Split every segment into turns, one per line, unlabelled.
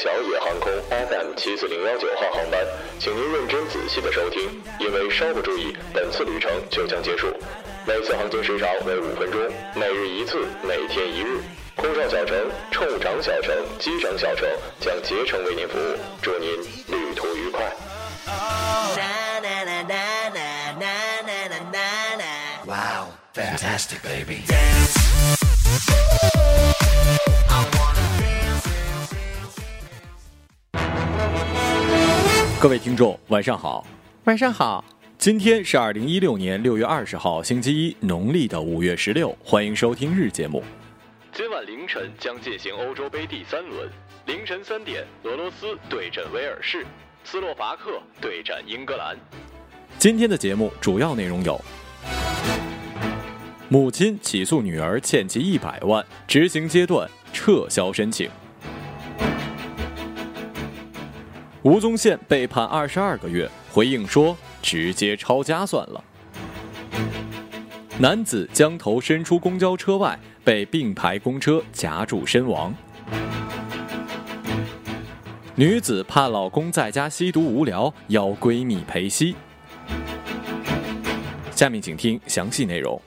小野航空 FM 七四零幺九号航班，请您认真仔细的收听，因为稍不注意，本次旅程就将结束。每次航行时长为五分钟，每日一次，每天一日。空少小陈、乘长小陈、机长小陈将竭诚为您服务，祝您旅途愉快。
Wow, fantastic, baby.
各位听众，晚上好。
晚上好，
今天是二零一六年六月二十号，星期一，农历的五月十六。欢迎收听日节目。今晚凌晨将进行欧洲杯第三轮，凌晨三点，俄罗斯对阵威尔士，斯洛伐克对战英格兰。今天的节目主要内容有：母亲起诉女儿欠其一百万，执行阶段撤销申请；吴宗宪被判二十二个月，回应说直接抄家算了。男子将头伸出公交车外，被并排公车夹住身亡。女子怕老公在家吸毒无聊，邀闺蜜陪吸。下面请听详细内容。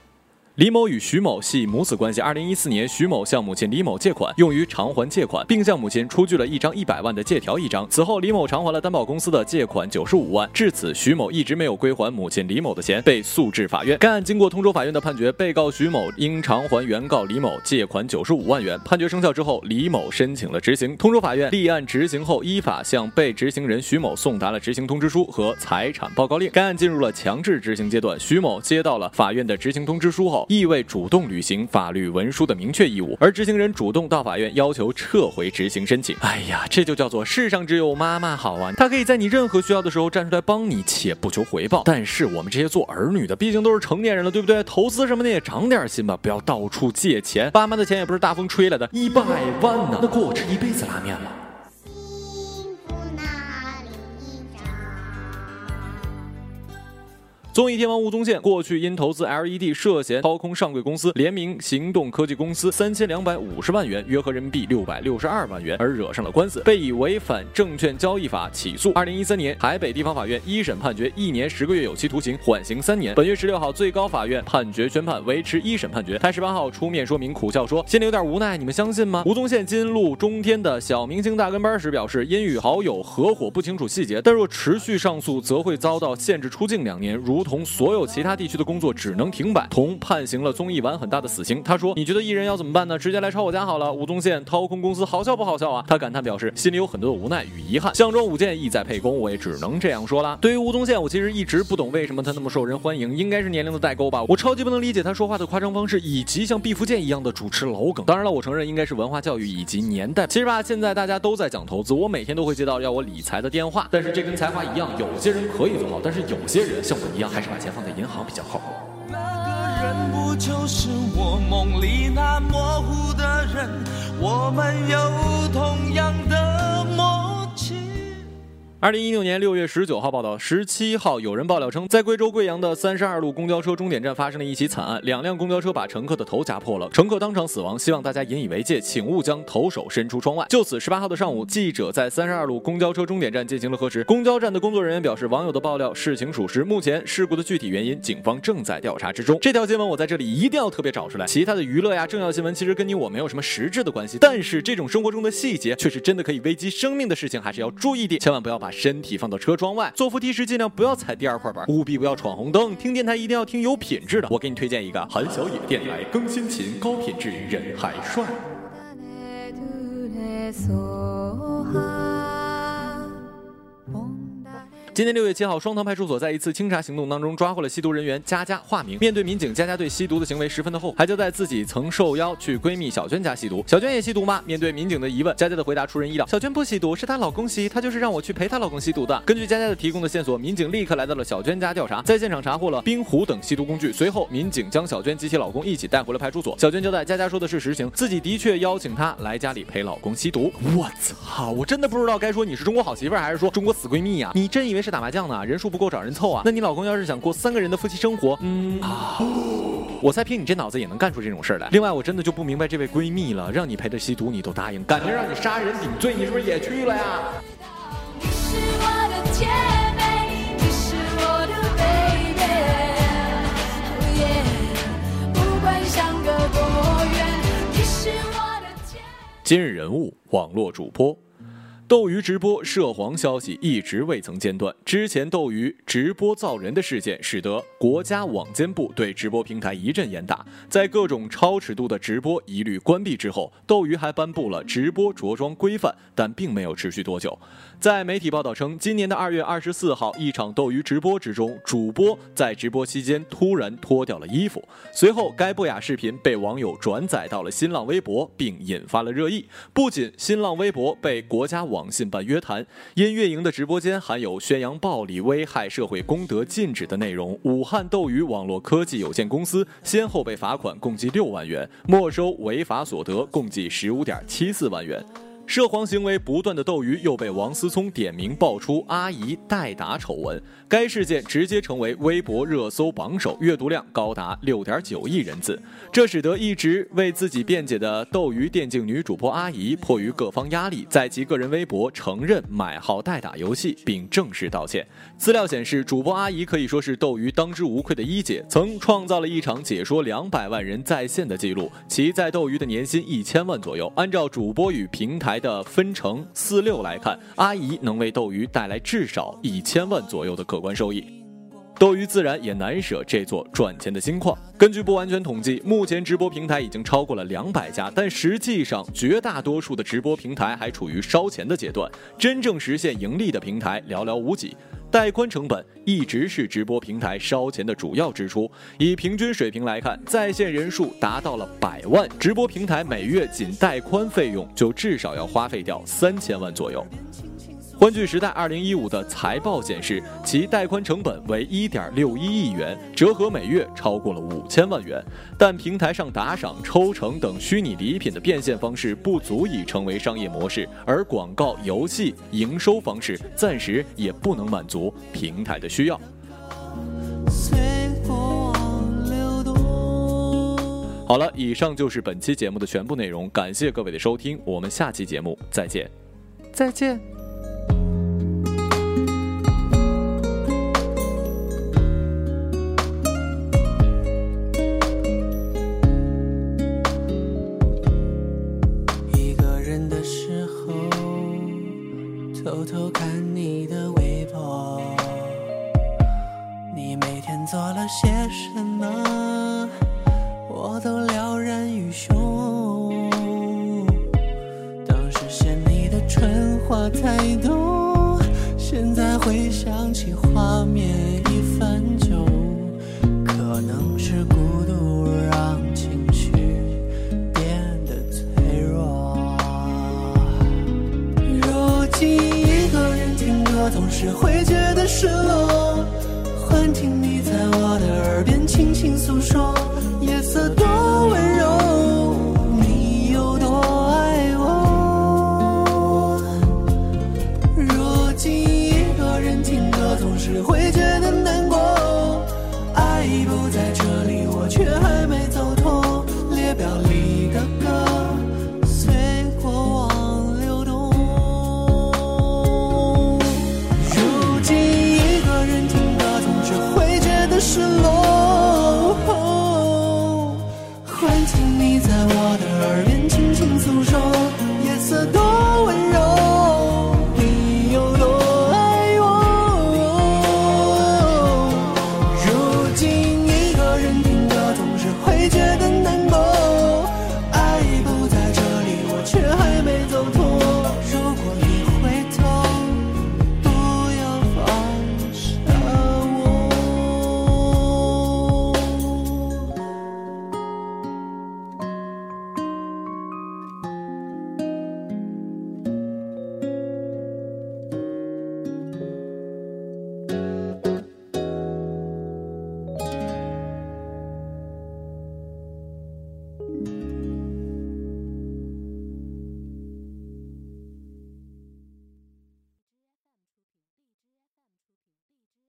李某与徐某系母子关系。二零一四年，徐某向母亲李某借款，用于偿还借款，并向母亲出具了一张一百万的借条一张。此后，李某偿还了担保公司的借款九十五万。至此，徐某一直没有归还母亲李某的钱，被诉至法院。该案经过通州法院的判决，被告徐某应偿还原告李某借款九十五万元。判决生效之后，李某申请了执行。通州法院立案执行后，依法向被执行人徐某送达了执行通知书和财产报告令。该案进入了强制执行阶段。徐某接到了法院的执行通知书后，意味主动履行法律文书的明确义务，而执行人主动到法院要求撤回执行申请。哎呀，这就叫做世上只有妈妈好啊！她可以在你任何需要的时候站出来帮你，且不求回报。但是我们这些做儿女的，毕竟都是成年人了，对不对？投资什么的也长点心吧，不要到处借钱。爸妈的钱也不是大风吹来的，一百万呢，那够我吃一辈子拉面了。综艺天王吴宗宪过去因投资 LED 涉嫌掏空上柜公司联名行动科技公司三千两百五十万元，约合人民币六百六十二万元，而惹上了官司，被以违反证券交易法起诉。二零一三年，台北地方法院一审判决一年十个月有期徒刑，缓刑三年。本月十六号，最高法院判决宣判维持一审判决。他十八号出面说明，苦笑说心里有点无奈，你们相信吗？吴宗宪今录中天的小明星大跟班时表示，因与好友合伙不清楚细节，但若持续上诉，则会遭到限制出境两年，如同所有其他地区的工作只能停摆，同判刑了综艺玩很大的死刑。他说：“你觉得艺人要怎么办呢？直接来抄我家好了。”吴宗宪掏空公司，好笑不好笑啊？他感叹表示，心里有很多的无奈与遗憾。项庄舞剑，意在沛公，我也只能这样说啦。对于吴宗宪，我其实一直不懂为什么他那么受人欢迎，应该是年龄的代沟吧。我超级不能理解他说话的夸张方式，以及像毕福剑一样的主持老梗。当然了，我承认应该是文化教育以及年代。其实吧，现在大家都在讲投资，我每天都会接到要我理财的电话。但是这跟才华一样，有些人可以做好，但是有些人像我一样，还是把钱放在银行比较好。
那个人不就是我梦里那模糊的人？我们有同样的。
二零一六年六月十九号报道，十七号有人爆料称，在贵州贵阳的三十二路公交车终点站发生了一起惨案，两辆公交车把乘客的头夹破了，乘客当场死亡。希望大家引以为戒，请勿将头手伸出窗外。就此，十八号的上午，记者在三十二路公交车终点站进行了核实，公交站的工作人员表示，网友的爆料事情属实，目前事故的具体原因，警方正在调查之中。这条新闻我在这里一定要特别找出来，其他的娱乐呀、政要新闻其实跟你我没有什么实质的关系，但是这种生活中的细节却是真的可以危及生命的事情，还是要注意的，千万不要把身体放到车窗外，坐扶梯时尽量不要踩第二块板，务必不要闯红灯。听电台一定要听有品质的，我给你推荐一个韩小野电台，更新勤，高品质，人还帅。今年六月七号，双塘派出所在一次清查行动当中抓获了吸毒人员佳佳（化名）。面对民警，佳佳对吸毒的行为十分的后悔，还交代自己曾受邀去闺蜜小娟家吸毒。小娟也吸毒吗？面对民警的疑问，佳佳的回答出人意料：小娟不吸毒，是她老公吸，她就是让我去陪她老公吸毒的。根据佳佳的提供的线索，民警立刻来到了小娟家调查，在现场查获了冰壶等吸毒工具。随后，民警将小娟及其老公一起带回了派出所。小娟交代，佳佳说的是实情，自己的确邀请她来家里陪老公吸毒。我操！我真的不知道该说你是中国好媳妇，还是说中国死闺蜜呀？你真以为是打麻将呢？人数不够找人凑啊？那你老公要是想过三个人的夫妻生活，嗯。我猜凭你这脑子也能干出这种事儿来。另外，我真的就不明白这位闺蜜了，让你陪她吸毒你都答应，感情让你杀人顶罪，你是不是也去了呀？
你是我的姐妹，你是我的 baby，oh yeah，不管相隔多远，你是我的姐。
今日人物，网络主播。斗鱼直播涉黄消息一直未曾间断。之前斗鱼直播造人的事件，使得国家网监部对直播平台一阵严打。在各种超尺度的直播一律关闭之后，斗鱼还颁布了直播着装规范，但并没有持续多久。在媒体报道称，今年的二月二十四号，一场斗鱼直播之中，主播在直播期间突然脱掉了衣服。随后，该不雅视频被网友转载到了新浪微博，并引发了热议。不仅新浪微博被国家网信办约谈，因运营的直播间含有宣扬暴力、危害社会公德、禁止的内容，武汉斗鱼网络科技有限公司先后被罚款共计六万元，没收违法所得共计十五点七四万元。涉黄行为不断的斗鱼又被王思聪点名爆出阿姨代打丑闻，该事件直接成为微博热搜榜首，阅读量高达六点九亿人次。这使得一直为自己辩解的斗鱼电竞女主播阿姨，迫于各方压力，在其个人微博承认买号代打游戏，并正式道歉。资料显示，主播阿姨可以说是斗鱼当之无愧的一姐，曾创造了一场解说两百万人在线的记录。其在斗鱼的年薪一千万左右，按照主播与平台的分成四六来看，阿姨能为斗鱼带来至少一千万左右的可观收益。斗鱼自然也难舍这座赚钱的金矿。根据不完全统计，目前直播平台已经超过了两百家，但实际上绝大多数的直播平台还处于烧钱的阶段，真正实现盈利的平台寥寥无几。带宽成本一直是直播平台烧钱的主要支出。以平均水平来看，在线人数达到了百万，直播平台每月仅带宽费用就至少要花费掉三千万左右。欢聚时代二零一五的财报显示，其带宽成本为一点六一亿元，折合每月超过了五千万元。但平台上打赏、抽成等虚拟礼品的变现方式不足以成为商业模式，而广告、游戏营收方式暂时也不能满足平台的需要。好了，以上就是本期节目的全部内容，感谢各位的收听，我们下期节目再见，再见。
一个人听歌，总是会觉得失落。幻听你在我的耳边轻轻诉说，夜色多温柔，你有多爱我。如今一个人听歌，总是会觉得